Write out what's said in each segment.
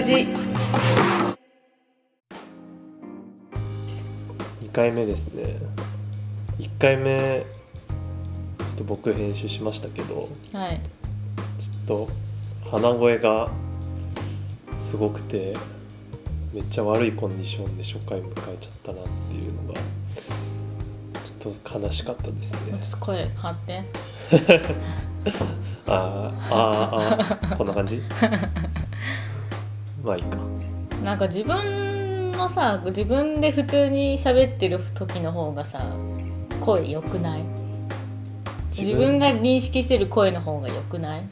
ラジ2回目ですね。1回目ちょっと僕編集しましたけどはい。ちょっと鼻声がすごくてめっちゃ悪いコンディションで初回迎えちゃったなっていうのがちょっと悲しかったですね。もうちょっと声張って。あーあーあーこんな感じ？まあいいか。なんか自分のさ自分で普通に喋ってる時の方がさ声良くない？自分が認識してる声の方が良くない？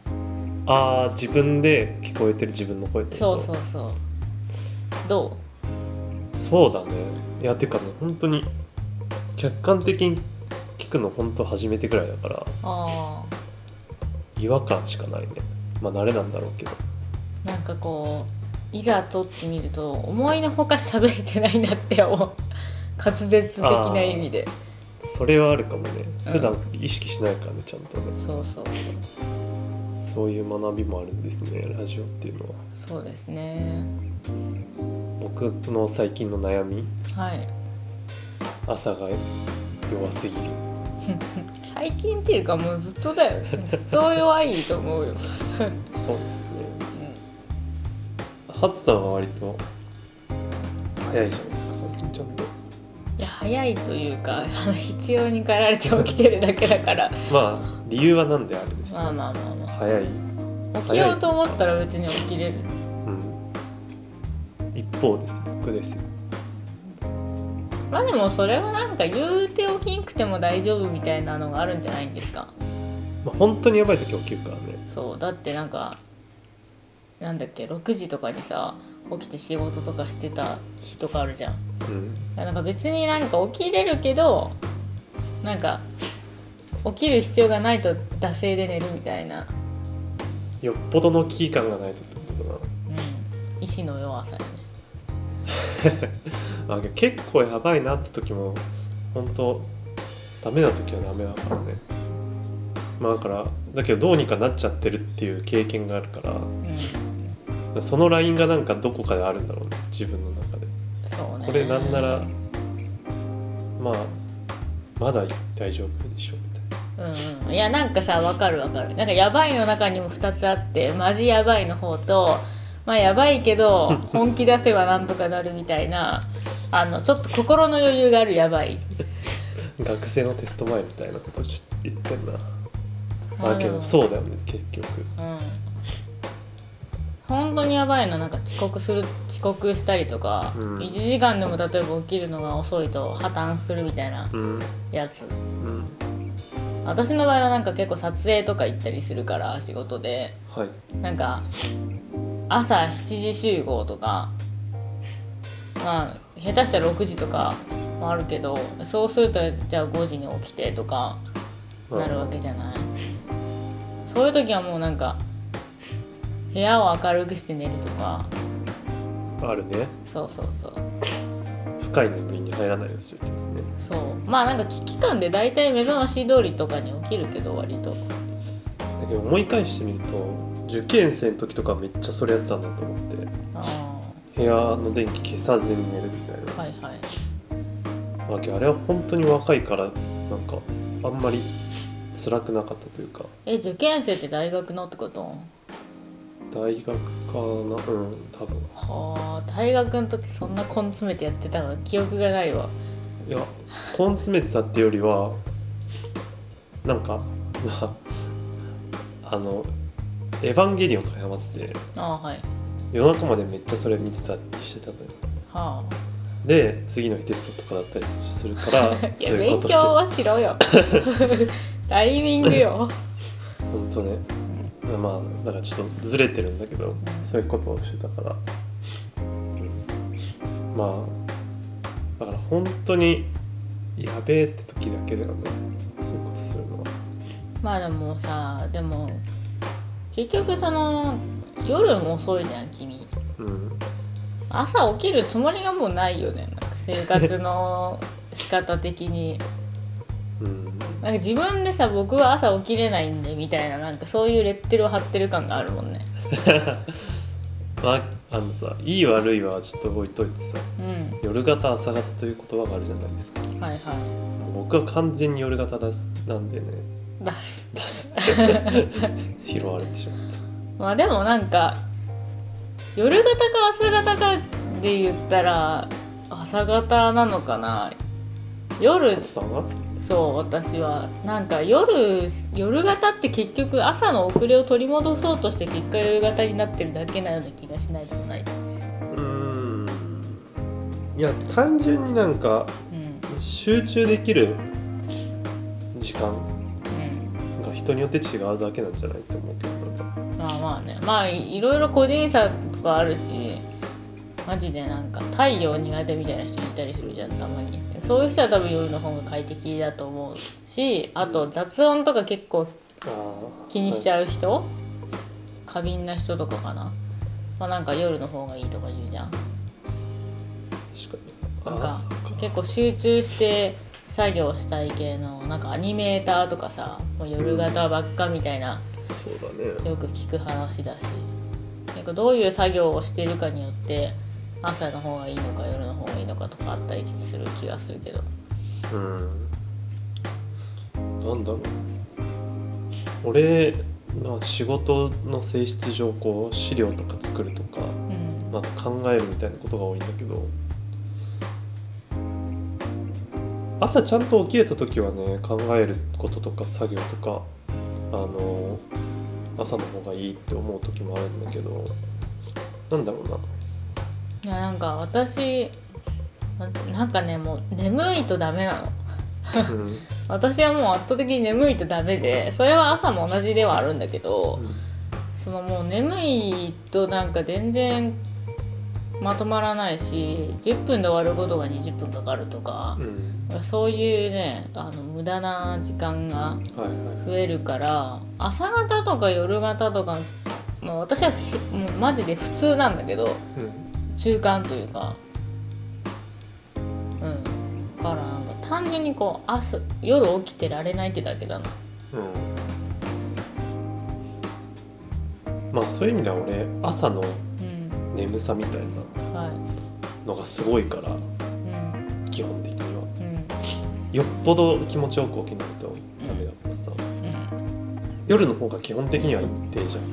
ああ自分で聞こえてる自分の声ってそうそうそう。どそうだね。いやてかね本当に客観的に聞くの本当初めてぐらいだからうあ違和感しかないね。まあ慣れなんだろうけど。あなんかこういざ撮ってみると思いのほか喋れてないなって 思う滑舌的な意味で。それはあるかもね。うん。普段意識しないからねちゃんとね。そうそう。そういう学びもあるんですねラジオっていうのは。そうですね。僕の最近の悩み。はい。朝が弱すぎる。最近っていうかもうずっとだよ。ずっと弱いと思うよ、そうですねハツさんは割と早いじゃないですか最近ちゃんと。いや早いというか 必要に駆られて起きてるだけだから。まあ理由は何であるんですまあまあまあま早い。あ起きようと思ったら別に起きれる。うん。一方です。よ僕ですよ。まあでもそれはなんか言うて起きんくても大丈夫みたいなのがあるんじゃないんですか？まあ本当にやばい時起きるからね。そうだってなんかなんだっけ6時とかにさ起きて仕事とかしてた日とかあるじゃん。うん。なんか別になんか起きれるけどなんか起きる必要がないと惰性で寝るみたいな、よっぽどの危機感がないとってことかうん、意志の弱さよね。な あ結構やばいなって時も本当ダメな時はダメだからねまあだからだけどどうにかなっちゃってるっていう経験があるからうん。そのラインがなんかどこかであるんだろうね自分の中で。そうね。これなんならまあまだ大丈夫でしょみたいうんうん、いやなんかさわかるわかる。なんかやばいの中にも2つあってマジやばいの方とまあやばいけど 本気出せばなんとかなるみたいなあのちょっと心の余裕があるやばい。な学生のテスト前みたいなこと言ってんなああけどそうだよね結局。うん。本当にやばいのなんか遅刻する遅刻したりとか、うん。1時間でも例えば起きるのが遅いと破綻するみたいなうん。やつ。うん。私の場合はなんか結構撮影とか行ったりするから仕事で。はい。なんか朝7時集合とかまあ下手したら6時とかもあるけどそうするとじゃあ5時に起きてとかなるわけじゃない。そういう時はもうなんか部屋を明るくして寝るとか。あるね。そうそうそう。深い眠りに入らないようにするってやつね。そう。まあなんか危機感で大体目覚まし通りとかに起きるけど割と。だけど思い返してみると受験生の時とかめっちゃそれやってたんだと思って。あ部屋の電気消さずに寝るみたいな。あはいはい。わけあれは本当に若いからなんかあんまり辛くなかったというか。え受験生って大学のってこと？大学かな？うん多分。はあ大学の時そんな根詰めてやってたの？記憶がないわ。いや根詰めてたっていうよりはなんかまあ あの「エヴァンゲリオン」とかハマってて。ああはい。夜中までめっちゃそれ見てたりしてたのよ。はで次の日テストとかだったりするからあ いそういうや勉強はしろよ。タイミングよ。本当ね。まあだからちょっとずれてるんだけどそういうことをしてたから、うん。まあだから本当にやべえって時だけだよね。そういうことするのは。まあでもさでも結局その夜も遅いじゃん君。うん朝起きるつもりがもうないよね。なんか生活の 仕方的に。うん。なんか自分でさ僕は朝起きれないんでみたいななんかそういうレッテルを貼ってる感があるもんね。まああのさいい悪いはちょっと置いといてさうん。夜型朝型という言葉があるじゃないですか。はいは僕は完全に夜型ですなんでね。い出す。出す 拾われてしまっまあでもなんか夜型か朝型かで言ったら朝型なのかな。夜そう私は。なんか夜夜型って結局朝の遅れを取り戻そうとして結果夜型になってるだけなような気がしないでもない。うーん。いや単純になんかうん集中できる時間うん。が人によって違うだけなんじゃないって思うけどまあまあね。まあいいろいろ個人差とかあるしマジでなんか太陽苦手みたいな人いたりするじゃんたまに。そういう人は多分夜の方が快適だと思うしあと雑音とか結構気にしちゃゃう人、過敏な人とかかな。まあなんか夜の方がいいとか言うじゃん。う確かなんか結構集中して作業したい系のなんかアニメーターとかさもう夜型ばっかみたいなそうだね。よく聞く話だし結構どういう作業をしてるかによって朝の方がいいのか夜の方がいいのかとかあったりする気がするけど。うん。なんだろう。俺まあ仕事の性質上こう資料とか作るとかうん。まあ、考えるみたいなことが多いんだけど朝ちゃんと起きれた時はね考えることとか作業とかあの朝の方がいいって思う時もあるんだけどなんだろうな。いやなんか私ななんかねもう眠いとダメなの。うん。私はもう圧倒的に眠いとダメでそれは朝も同じではあるんだけどうん。そのもう眠いとなんか全然まとまらないし10分で終わることが20分かかるとかうん。そういうねあの無駄な時間がはいはい。増えるから朝方とか夜型とか、まあ、私はへもうマジで普通なんだけどうん。中間というかうん。だからなんか単純にこう朝夜起きてられないってだけだな。うん。まあそういう意味では俺朝のうん眠さみたいなはい。のがすごいからうん。基本的には。うん。よっぽど気持ちよく起きないとダメだからさ、うん。夜の方が基本的には一定じゃん、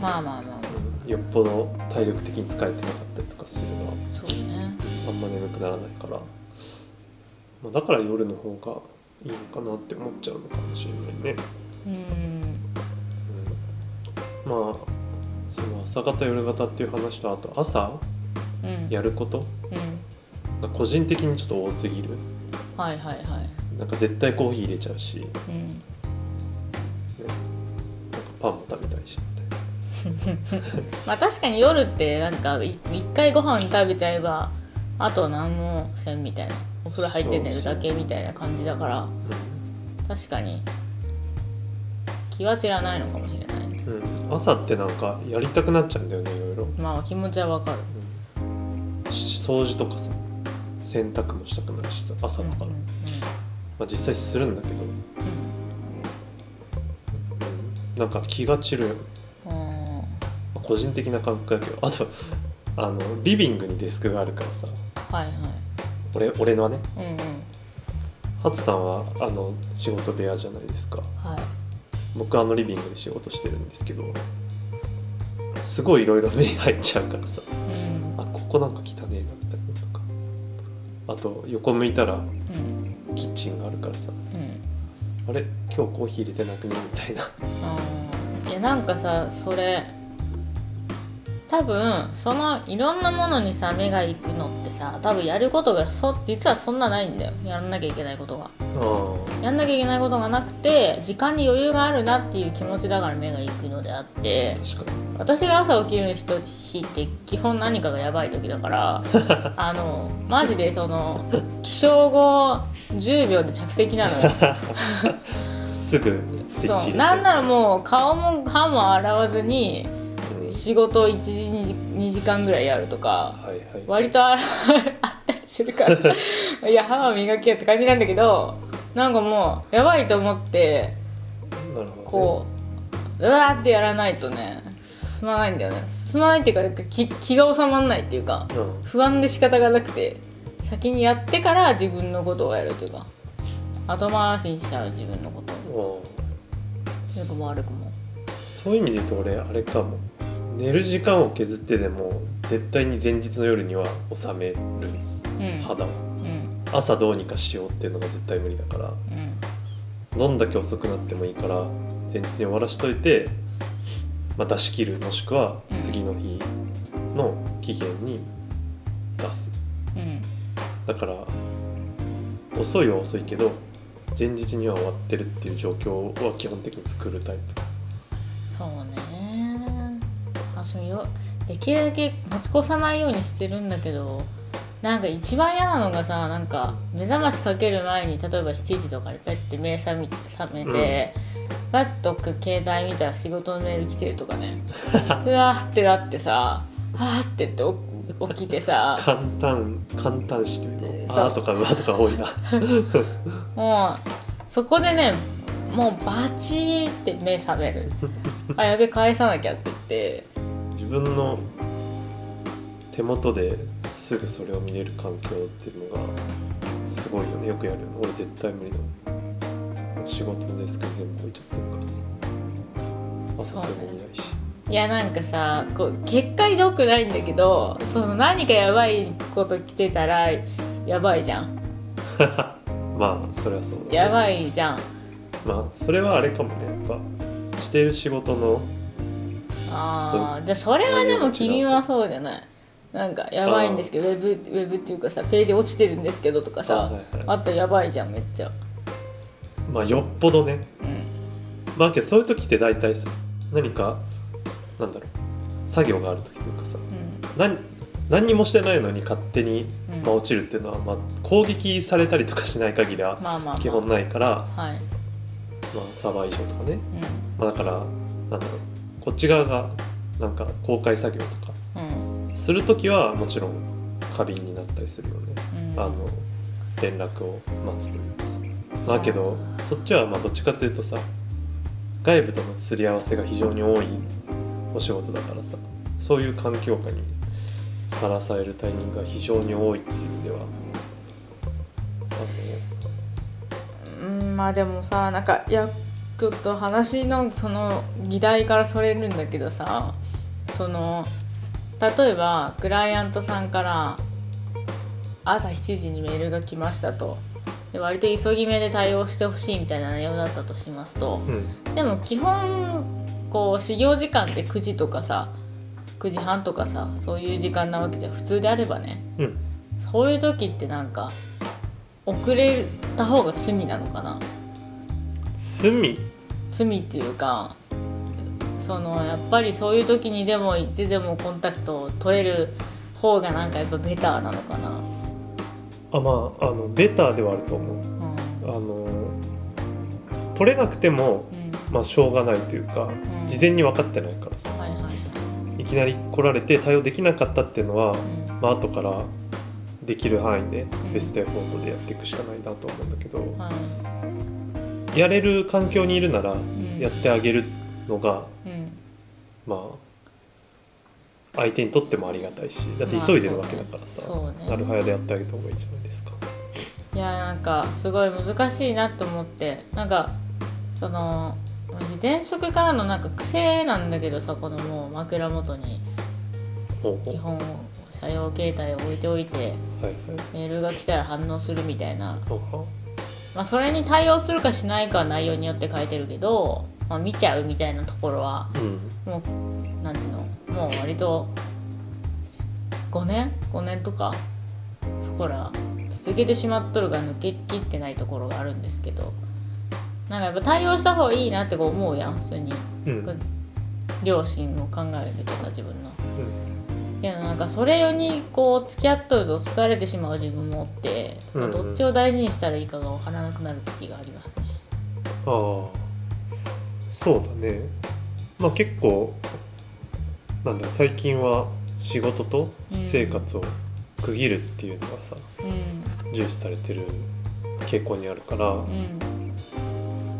まあまあまあ。よっぽど体力的に疲れてなかったりとかすればそうね。あんま眠くならないから、まあ、だから夜の方がいいのかなって思っちゃうのかもしれないね、うん。うん、まあその朝方夜型っていう話とあと朝うん。やることうん。が個人的にちょっと多すぎる。はいはいはい。なんか絶対コーヒー入れちゃうし。うん。なんかパンも食べたいしみたいな。まあ確かに夜ってなんかい一回ご飯食べちゃえばあと何もせんみたいな。お風呂入って寝るだけみたいな感じだから。確かに。気は散らないのかもしれない。ねうん、朝ってなんかやりたくなっちゃうんだよねいろいろ。まあ気持ちはわかる。掃除とかさ洗濯もしたくなるしさ朝だから、うんうんまあ、実際するんだけど、うん。なんか気が散るよ。ねうんうんまあ個人的な感覚やけど。あとあのリビングにデスクがあるからさ。はいはい。俺俺のはね。うんうん。ハツさんはあの仕事部屋じゃないですか。はい僕はあのリビングで仕事してるんですけどすごいいろいろ目に入っちゃうからさうん。あここなんか汚ねえなみたいなのとか。あと横向いたらうん。キッチンがあるからさ。うん。あれ？今日コーヒー入れてなくね？みたいな。いやなんかさそれ多分そのいろんなものにさ目が行くのってさ多分やることがそ実はそんなないんだよ。やんなきゃいけないことが。あやんなきゃいけないことがなくて時間に余裕があるなっていう気持ちだから目が行くのであって私が朝起きる人日って基本何かがやばい時だから あのマジでその起床後10秒で着席なのよ。すぐスイッチそう。なんならもう顔も歯も洗わずにうん仕事1時2時 ,2 時間ぐらいやるとかはいはい。割と あったりするから。いや歯は磨きやって感じなんだけどなんかもうやばいと思ってこううわーってやらないとね進まないんだよね。進まないっていうか気気が収まらないっていうかうん。不安で仕方がなくて先にやってから自分のことをやるというか後回しにしちゃう自分のこと。よくも悪くもそういう意味で言うと俺あれかも寝る時間を削ってでも絶対に前日の夜には収めるうん。肌。をうん。朝どうにかしようっていうのが絶対無理だから。うん。どんだけ遅くなってもいいから前日に終わらしといて、まあ、出し切るもしくはうん次の日の期限に出す。うん。だから遅いは遅いけど前日には終わってるっていう状況は基本的に作るタイプ。そうね私もよできるだけ持ち越さないようにしてるんだけどなんか一番嫌なのがさなんか目覚ましかける前に例えば7時とかにペッて目覚め覚めて、パッと携帯見たら仕事のメール来てるとかね。うわーってなってさはーってって起きてさ。簡単簡単詞というの。そうあーとかう。わとか多いな。もうそこでねもうバチーって目覚める。あやべ返さなきゃって言って自分の手元ですぐそれを見れる環境っていうのがすごいよね。よくやる俺絶対無理だ仕事のデスクに全部置いちゃってるからさ朝それも見ないし。いやなんかさこう結果ひどくないんだけどその何かやばいこと来てたらやばいじゃん。まあそれはそうだ、ね、やばいじゃん。まあそれはあれかもね。やっぱしてる仕事のあーでそれはでも君はそうじゃない。なんかやばいんですけどウェブウェブっていうかさページ落ちてるんですけどとかさあはいはい。あとやばいじゃんめっちゃ。まあよっぽどね。うん。まあけどそういう時って大体さ何かなんだろう作業がある時というかさうん。何何にもしてないのに勝手に、うん。まあ、落ちるっていうのは、まあ、攻撃されたりとかしない限りはまあまあ、まあ、基本ないから、はい、まあ、サーバー異常とかね、うまあ、だからなんだろうこっち側がなんか公開作業とかする時はもちろん過敏になったりするよね、うん。あの連絡を待つというかさ。だけどそっちはまあどっちかというとさ外部とのすり合わせが非常に多いお仕事だからさそういう環境下にさらされるタイミングが非常に多いっていう意味ではうんまあでもさなんかいやちょっと話のその議題からそれるんだけどさその例えばクライアントさんから朝7時にメールが来ましたと。で割と急ぎ目で対応してほしいみたいな内容だったとしますと。うん。でも基本こう始業時間って9時とかさ9時半とかさそういう時間なわけじゃ普通であればね。うん。そういう時ってなんか遅れた方が罪なのかな罪。罪っていうかそのやっぱりそういう時にでもいつでもコンタクトを取れる方がなんかやっぱベターなのかな、あまああのベターではあると思う。うん。あの取れなくてもうん。まあしょうがないというか、ん。事前に分かってないからさ。はいはいはい。いきなり来られて対応できなかったっていうのは、うん。まあ後からできる範囲でん。ベストエフォートでやっていくしかないなと思うんだけど、はいやれる環境にいるならん。やってあげるのが、うん。まあ相手にとってもありがたいしだって急いでるわけだからさ、まあね。なるはやでやってあげた方がいいじゃないですか。いやなんかすごい難しいなと思って。なんかその私前職からのなんか癖なんだけどさこのもう枕元に。基本車用携帯を置いておいてはいはい。メールが来たら反応するみたいなまあ、それに対応するかしないかは内容によって書いてるけど、まあ、見ちゃうみたいなところはうん。もうなんていうの？もう割と5年？5年とか？そこら続けてしまっとるが抜けきってないところがあるんですけどなんかやっぱ対応した方がいいなってこう思うやん普通に。うん。両親を考えるとさ自分の。うんけどなんかそれにこう付き合っとると疲れてしまう自分もおって、うんうん。どっちを大事にしたらいいかが分からなくなる時がありますね。ああ。そうだね。まあ結構なんだ最近は仕事と私生活を区切るっていうのがさ、うん。重視されてる傾向にあるから、うん。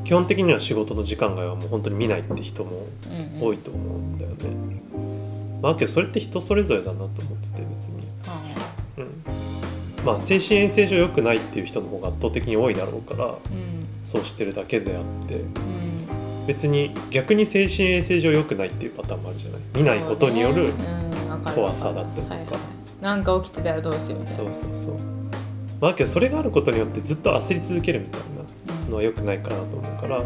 基本的には仕事の時間外はもう本当に見ないって人もうんうん。多いと思うんだよね、まあけどそれって人それぞれだなと思ってて別に。はうん。まあ精神衛生上良くないっていう人の方が圧倒的に多いだろうからそうしてるだけであって。うん。別に逆に精神衛生上良くないっていうパターンもあるじゃない？見ないことによる怖さだったりとか。なんか起きてたらどうしようみたいな。そうそうそう。まあけどそれがあることによってずっと焦り続けるみたいなのは良くないかなと思うから、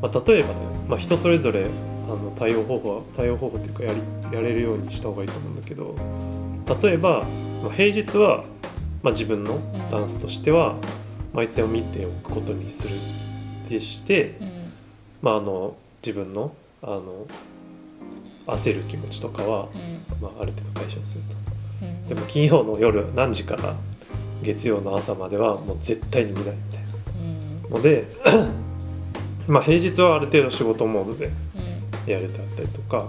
まあ、例えばね、まあ、人それぞれあの対応方法は対応方法っていうかやりやれるようにした方がいいと思うんだけど例えば、まあ、平日は、まあ、自分のスタンスとしては、まあ、いつでも見ておくことにするでして、うん。まあ、あの自分のあの焦る気持ちとかは、うん。まあ、ある程度解消すると。うん。でも金曜の夜何時から月曜の朝まではもう絶対に見ないみたいうん。なのでまあ平日はある程度仕事モードでうんやれてあったりとか。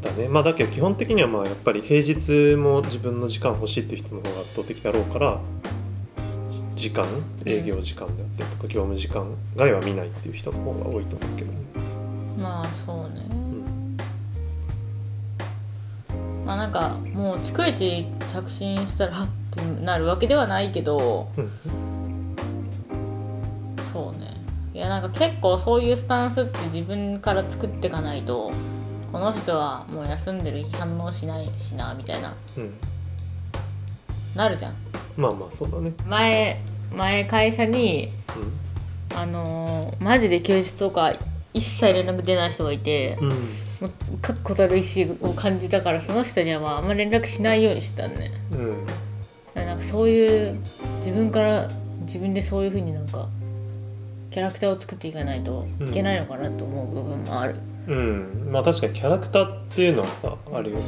だね。まあだけど基本的にはまあやっぱり平日も自分の時間欲しいっていう人の方が圧倒的だろうから時間営業時間であったりとか業務時間外は見ないっていう人の方が多いと思うけどね、まあそうね。うん。まあなんかもう逐一着信したらってなるわけではないけどうんそうね。いやなんか結構そういうスタンスって自分から作っていかないとこの人はもう休んでる反応しないしなみたいな。うん。なるじゃん。まあまあそうだね。前前会社にあのーマジで休日とか一切連絡出ない人がいてうん、うんもう確固たる意思を感じたからその人にはまああんま連絡しないようにしてたのね。うん。なんかそういう自分から自分でそういう風になんかキャラクターを作っていかないといけないのかなと思う部分もある、うん、まあ確かにキャラクターっていうのはさあるよね。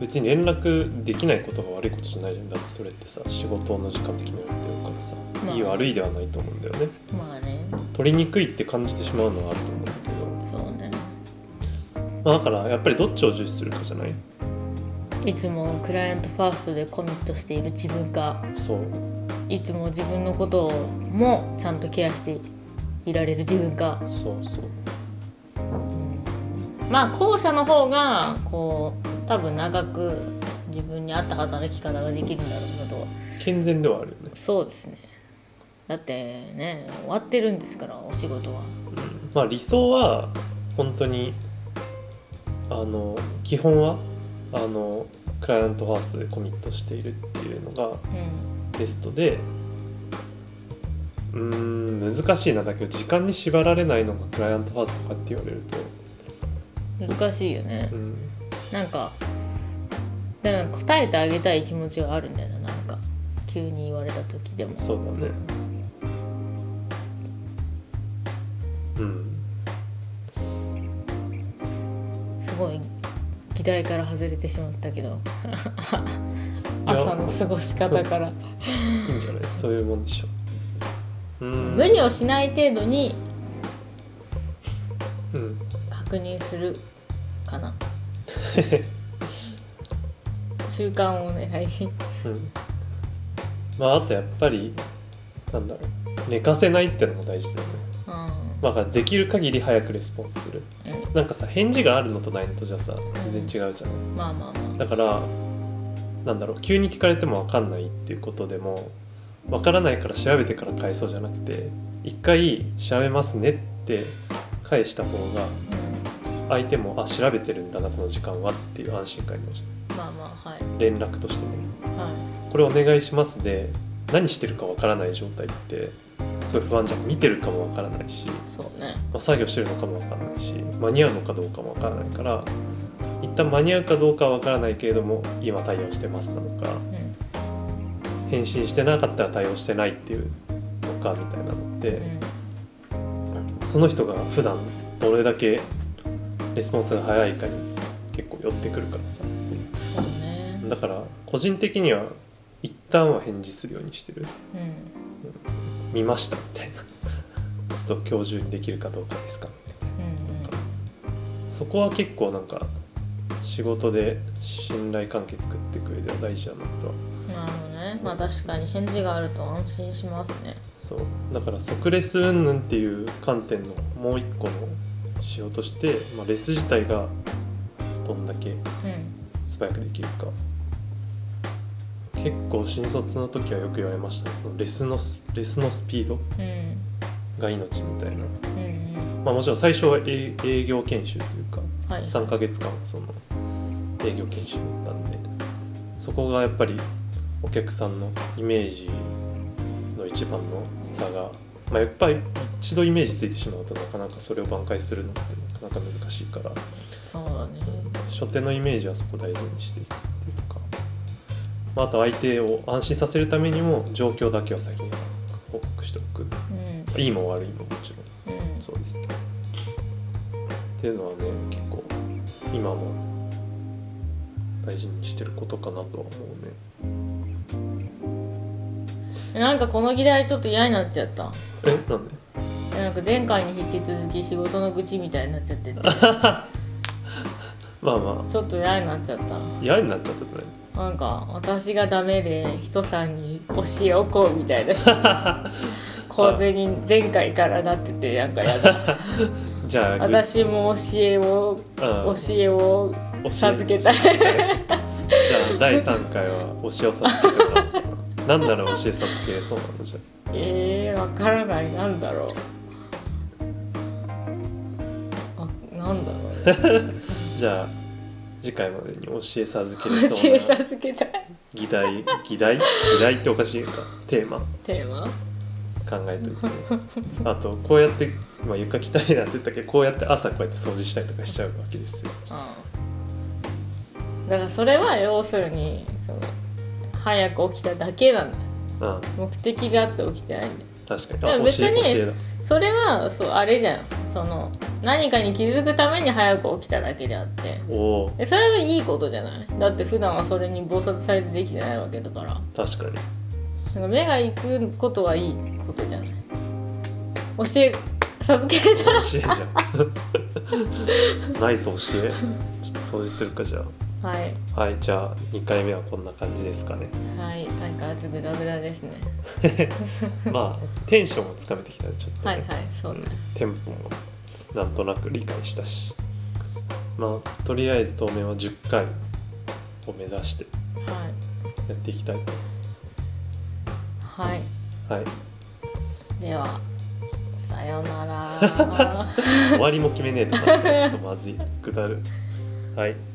別に連絡できないことが悪いことじゃないじゃん。だってそれってさ仕事の時間で決められてるからさ、まあ。いい悪いではないと思うんだよね。まあね。取りにくいって感じてしまうのはあると思うんだけど、そうね。まあ、だからやっぱりどっちを重視するかじゃない？いつもクライアントファーストでコミットしている自分か。そういつも自分のことをもちゃんとケアしていられる自分か。そうそう。まあ後者の方がこう多分長く自分に合った働き方ができるんだろうなとは。健全ではあるよね、そうですね。だってね終わってるんですからお仕事は。うん、まあ理想は本当にあの基本はあのクライアントファーストでコミットしているっていうのがうベストでうーん難しいな。だけど時間に縛られないのがクライアントファーストかって言われると、ん難しいよね。うん、なんかでも答えてあげたい気持ちはあるんだよななんか急に言われた時でも。そうだね議題から外れてしまったけど。朝の過ごし方から。いいんじゃないそういうもんでしょ。ううん。無理をしない程度に。うん。確認するかな。中間を狙いにうん。まああとやっぱりなんだろう。寝かせないってのも大事だよね。うんまあできる限り早くレスポンスする。うん。なんかさ返事があるのとないのとじゃさ全然違うじゃん。まあまあまだからなんだろう急に聞かれても分かんないっていうことでも分からないから調べてから返そうじゃなくて一回調べますねって返した方があ、相手もあ調べてるんだなこの時間はっていう安心感になるじうん、まあまあはい。連絡としてね。はこれお願いしますで何してるか分からない状態ってすごい不安じゃん見てるかも分からないし、ね。まあ、作業してるのかも分からないし間に合うのかどうかも分からないから一旦間に合うかどうかは分からないけれども今対応してますなのかうん。返信してなかったら対応してないっていうのかみたいなのってうん。その人が普段どれだけレスポンスが早いかに結構寄ってくるからさ。だから個人的には一旦は返事するようにしてる。うん見ましたみたいな。ちょっと今日中にできるかどうかですか。うんそこは結構なんか仕事で信頼関係作っていく上では大事だなと。はうんなるほどね。まあ確かに返事があると安心しますね。そそう。だから即レス云々っていう観点のもう一個の仕様として、まあ、レス自体がどんだけうん。素早くできるか結構新卒の時はよく言われましたね。そのレスのスレスのスピードうんが命みたいな、うん。まあ、もちろん最初は営営業研修というかうんはい。3ヶ月間その営業研修だったんでそこがやっぱりお客さんのイメージの一番の差が、まあ、やっぱり一度イメージついてしまうとなかなかそれを挽回するのってなかなか難しいからそうだね。初手のイメージはそこ大事にしていくまあ、あと相手を安心させるためにも状況だけは先に報告しておく。うん。いいも悪いももちろん。うん。そうですけどっていうのはね結構今も大事にしてることかなとは思うね。なんかこの議題ちょっと嫌になっちゃった。えなんで？なんか前回に引き続き仕事の愚痴みたいになっちゃってて。まあまちょっと嫌になっちゃった。あ嫌になっちゃったねなんか私がダメで人さんに教えおこうみたいな。構図に前回からなっててなんかやだ じゃあぐ私も教えをうん。教えを授けたい。じゃあ第3回は教えを授けてもらおう。か な何なら教え授けそうなのじゃえー、わからない。なんだろう。あなんだろう。じゃあ次回までに教え授けれ教えそうな授けたい。議題議題？議題っておかしいか。テーマ。テーマ？考えといてね。あとこうやって、まあ、床汚いなって言ったけ？どこうやって朝こうやって掃除したりとかしちゃうわけですよ。うんだからそれは要するにその早く起きただけなんだよ。うん目的があって起きてないんだよ。確かに。でもあ教別にえ教えだ。それはそうあれじゃん。その何かに気づくために早く起きただけであって。おおでそれはいいことじゃない？だって普段はそれに忙殺されてできてないわけだから。確かに。なんか目が行くことはいいことじゃない？教え授けれた教えじゃん。ナイス教え。ちょっと掃除するかじゃはい。あはいじゃあ2回目はこんな感じですかね。はい相変わらずグダグダですね。まあテンションをつかめてきたらちょっとね、はいはいそうね。テンポもなんとなく理解したし。まあとりあえず当面は10回を目指してはやっていきたいいはい。とはい。ではさよなら。終わりも決めねえとかちょっとまずい。くだる。はい